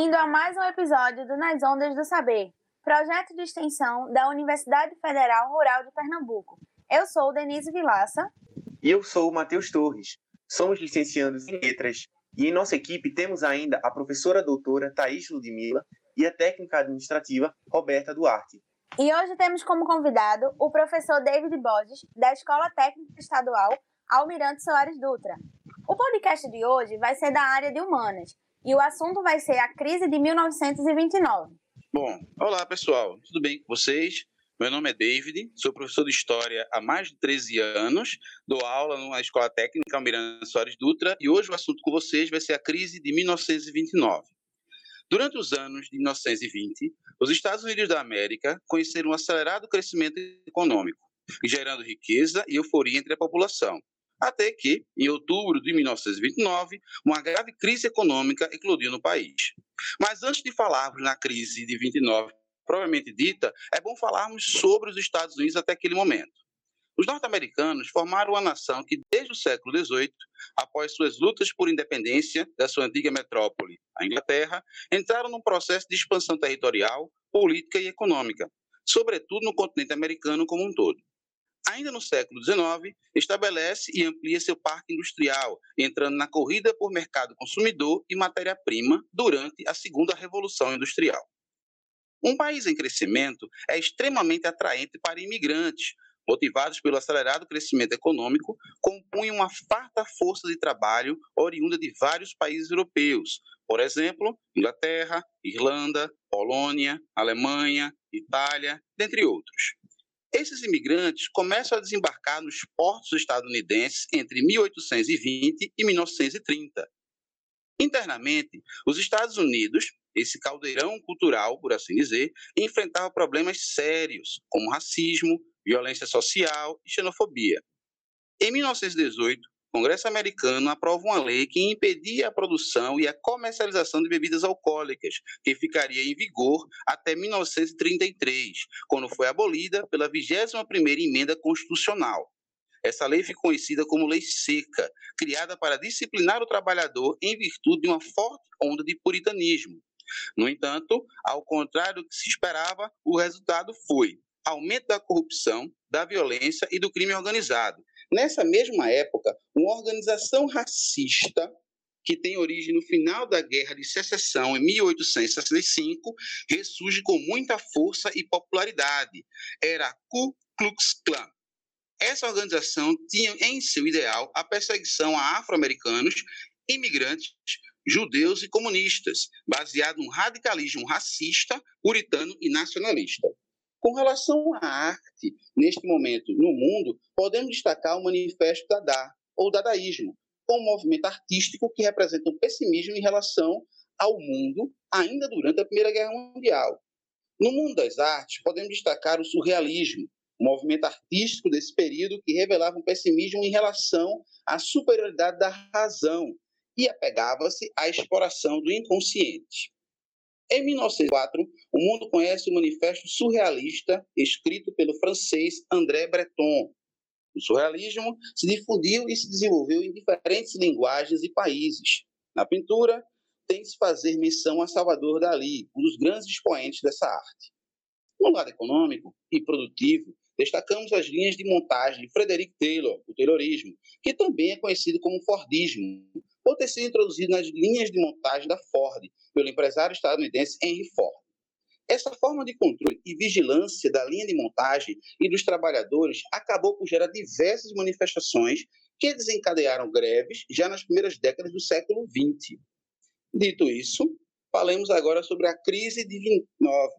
Bem-vindo a mais um episódio do Nas Ondas do Saber, projeto de extensão da Universidade Federal Rural de Pernambuco. Eu sou Denise Vilaça. E eu sou o Matheus Torres. Somos licenciados em Letras e em nossa equipe temos ainda a professora doutora Thaís Ludmilla e a técnica administrativa Roberta Duarte. E hoje temos como convidado o professor David Borges, da Escola Técnica Estadual Almirante Soares Dutra. O podcast de hoje vai ser da área de humanas e o assunto vai ser a crise de 1929. Bom, olá pessoal, tudo bem com vocês? Meu nome é David, sou professor de História há mais de 13 anos, dou aula numa escola técnica Almirante Soares Dutra e hoje o assunto com vocês vai ser a crise de 1929. Durante os anos de 1920, os Estados Unidos da América conheceram um acelerado crescimento econômico, gerando riqueza e euforia entre a população. Até que, em outubro de 1929, uma grave crise econômica eclodiu no país. Mas antes de falarmos na crise de 29 propriamente dita, é bom falarmos sobre os Estados Unidos até aquele momento. Os norte-americanos formaram uma nação que, desde o século XVIII, após suas lutas por independência da sua antiga metrópole, a Inglaterra, entraram num processo de expansão territorial, política e econômica, sobretudo no continente americano como um todo ainda no século XIX, estabelece e amplia seu parque industrial, entrando na corrida por mercado consumidor e matéria-prima durante a Segunda Revolução Industrial. Um país em crescimento é extremamente atraente para imigrantes, motivados pelo acelerado crescimento econômico, compunham uma farta força de trabalho oriunda de vários países europeus, por exemplo, Inglaterra, Irlanda, Polônia, Alemanha, Itália, dentre outros. Esses imigrantes começam a desembarcar nos portos estadunidenses entre 1820 e 1930. Internamente, os Estados Unidos, esse caldeirão cultural, por assim dizer, enfrentava problemas sérios, como racismo, violência social e xenofobia. Em 1918, Congresso americano aprova uma lei que impedia a produção e a comercialização de bebidas alcoólicas, que ficaria em vigor até 1933, quando foi abolida pela 21ª emenda constitucional. Essa lei ficou conhecida como Lei Seca, criada para disciplinar o trabalhador em virtude de uma forte onda de puritanismo. No entanto, ao contrário do que se esperava, o resultado foi aumento da corrupção, da violência e do crime organizado, Nessa mesma época, uma organização racista que tem origem no final da Guerra de Secessão, em 1865, ressurge com muita força e popularidade. Era a Ku Klux Klan. Essa organização tinha em seu ideal a perseguição a afro-americanos, imigrantes, judeus e comunistas, baseado no radicalismo racista, puritano e nacionalista. Com relação à arte, neste momento no mundo, podemos destacar o Manifesto Dada, ou Dadaísmo, um movimento artístico que representa um pessimismo em relação ao mundo ainda durante a Primeira Guerra Mundial. No mundo das artes, podemos destacar o surrealismo, um movimento artístico desse período que revelava um pessimismo em relação à superioridade da razão e apegava-se à exploração do inconsciente. Em 1904, o mundo conhece o Manifesto Surrealista, escrito pelo francês André Breton. O surrealismo se difundiu e se desenvolveu em diferentes linguagens e países. Na pintura, tem-se fazer menção a Salvador Dalí, um dos grandes expoentes dessa arte. No lado econômico e produtivo, destacamos as linhas de montagem de Frederick Taylor, o Taylorismo, que também é conhecido como Fordismo, por ter sido introduzido nas linhas de montagem da Ford pelo empresário estadunidense Henry Ford. Essa forma de controle e vigilância da linha de montagem e dos trabalhadores acabou por gerar diversas manifestações que desencadearam greves já nas primeiras décadas do século XX. Dito isso, falemos agora sobre a crise de 29,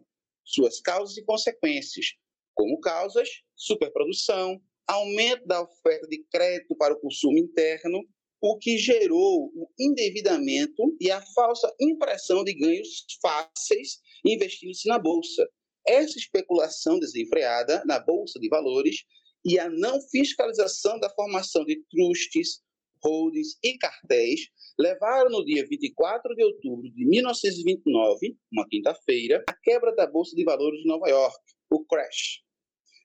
suas causas e consequências. Como causas, superprodução, aumento da oferta de crédito para o consumo interno, o que gerou o endividamento e a falsa impressão de ganhos fáceis investindo-se na bolsa. Essa especulação desenfreada na bolsa de valores e a não fiscalização da formação de trustes, holdings e cartéis levaram no dia 24 de outubro de 1929, uma quinta-feira, a quebra da bolsa de valores de Nova York, o crash.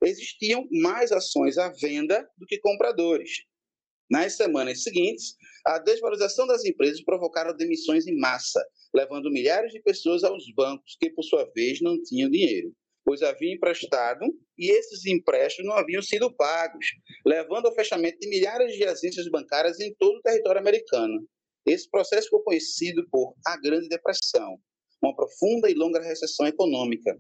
Existiam mais ações à venda do que compradores Nas semanas seguintes, a desvalorização das empresas provocaram demissões em massa, levando milhares de pessoas aos bancos, que por sua vez não tinham dinheiro, pois haviam emprestado e esses empréstimos não haviam sido pagos, levando ao fechamento de milhares de agências bancárias em todo o território americano. Esse processo foi conhecido por a Grande Depressão, uma profunda e longa recessão econômica.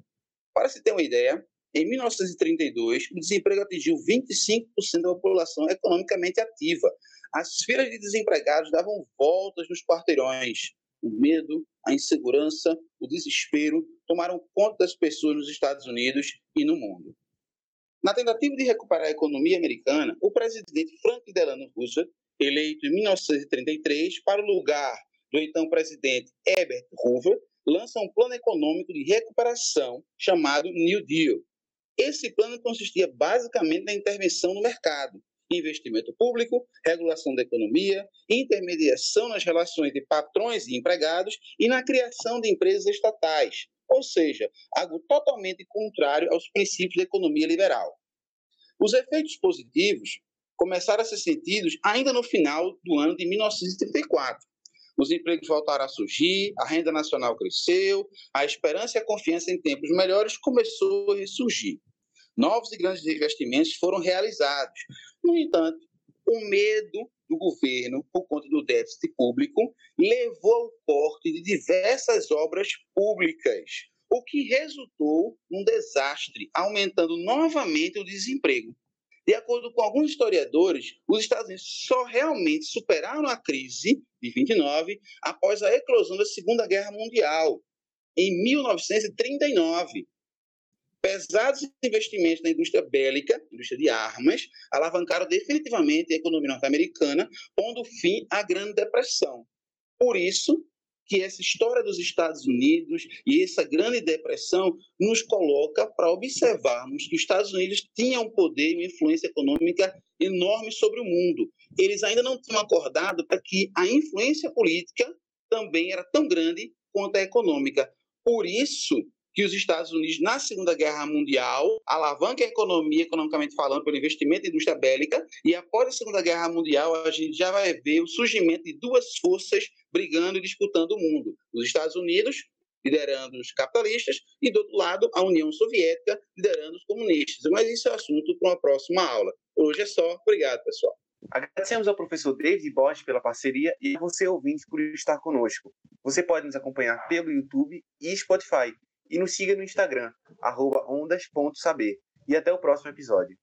Para se ter uma ideia, em 1932, o desemprego atingiu 25% da população economicamente ativa. As filas de desempregados davam voltas nos quarteirões. O medo, a insegurança, o desespero tomaram conta das pessoas nos Estados Unidos e no mundo. Na tentativa de recuperar a economia americana, o presidente Franklin Delano Roosevelt, eleito em 1933 para o lugar do então presidente Herbert Hoover, lança um plano econômico de recuperação chamado New Deal, esse plano consistia basicamente na intervenção no mercado, investimento público, regulação da economia, intermediação nas relações de patrões e empregados e na criação de empresas estatais, ou seja, algo totalmente contrário aos princípios da economia liberal. Os efeitos positivos começaram a ser sentidos ainda no final do ano de 1934. Os empregos voltaram a surgir, a renda nacional cresceu, a esperança e a confiança em tempos melhores começou a ressurgir novos e grandes investimentos foram realizados. No entanto, o medo do governo, por conta do déficit público, levou ao corte de diversas obras públicas, o que resultou num desastre, aumentando novamente o desemprego. De acordo com alguns historiadores, os Estados Unidos só realmente superaram a crise de 29 após a eclosão da Segunda Guerra Mundial, em 1939, pesados investimentos na indústria bélica, indústria de armas, alavancaram definitivamente a economia norte-americana, pondo fim à Grande Depressão. Por isso que essa história dos Estados Unidos e essa Grande Depressão nos coloca para observarmos que os Estados Unidos tinham um poder e uma influência econômica enorme sobre o mundo. Eles ainda não tinham acordado para que a influência política também era tão grande quanto a econômica. Por isso que os Estados Unidos, na Segunda Guerra Mundial, alavanca a economia, economicamente falando, pelo investimento em indústria bélica, e após a Segunda Guerra Mundial, a gente já vai ver o surgimento de duas forças brigando e disputando o mundo. Os Estados Unidos, liderando os capitalistas, e do outro lado, a União Soviética, liderando os comunistas. Mas isso é assunto para uma próxima aula. Hoje é só. Obrigado, pessoal. Agradecemos ao professor David Bosch pela parceria e a você, ouvinte, por estar conosco. Você pode nos acompanhar pelo YouTube e Spotify e nos siga no Instagram, ondas.saber. E até o próximo episódio.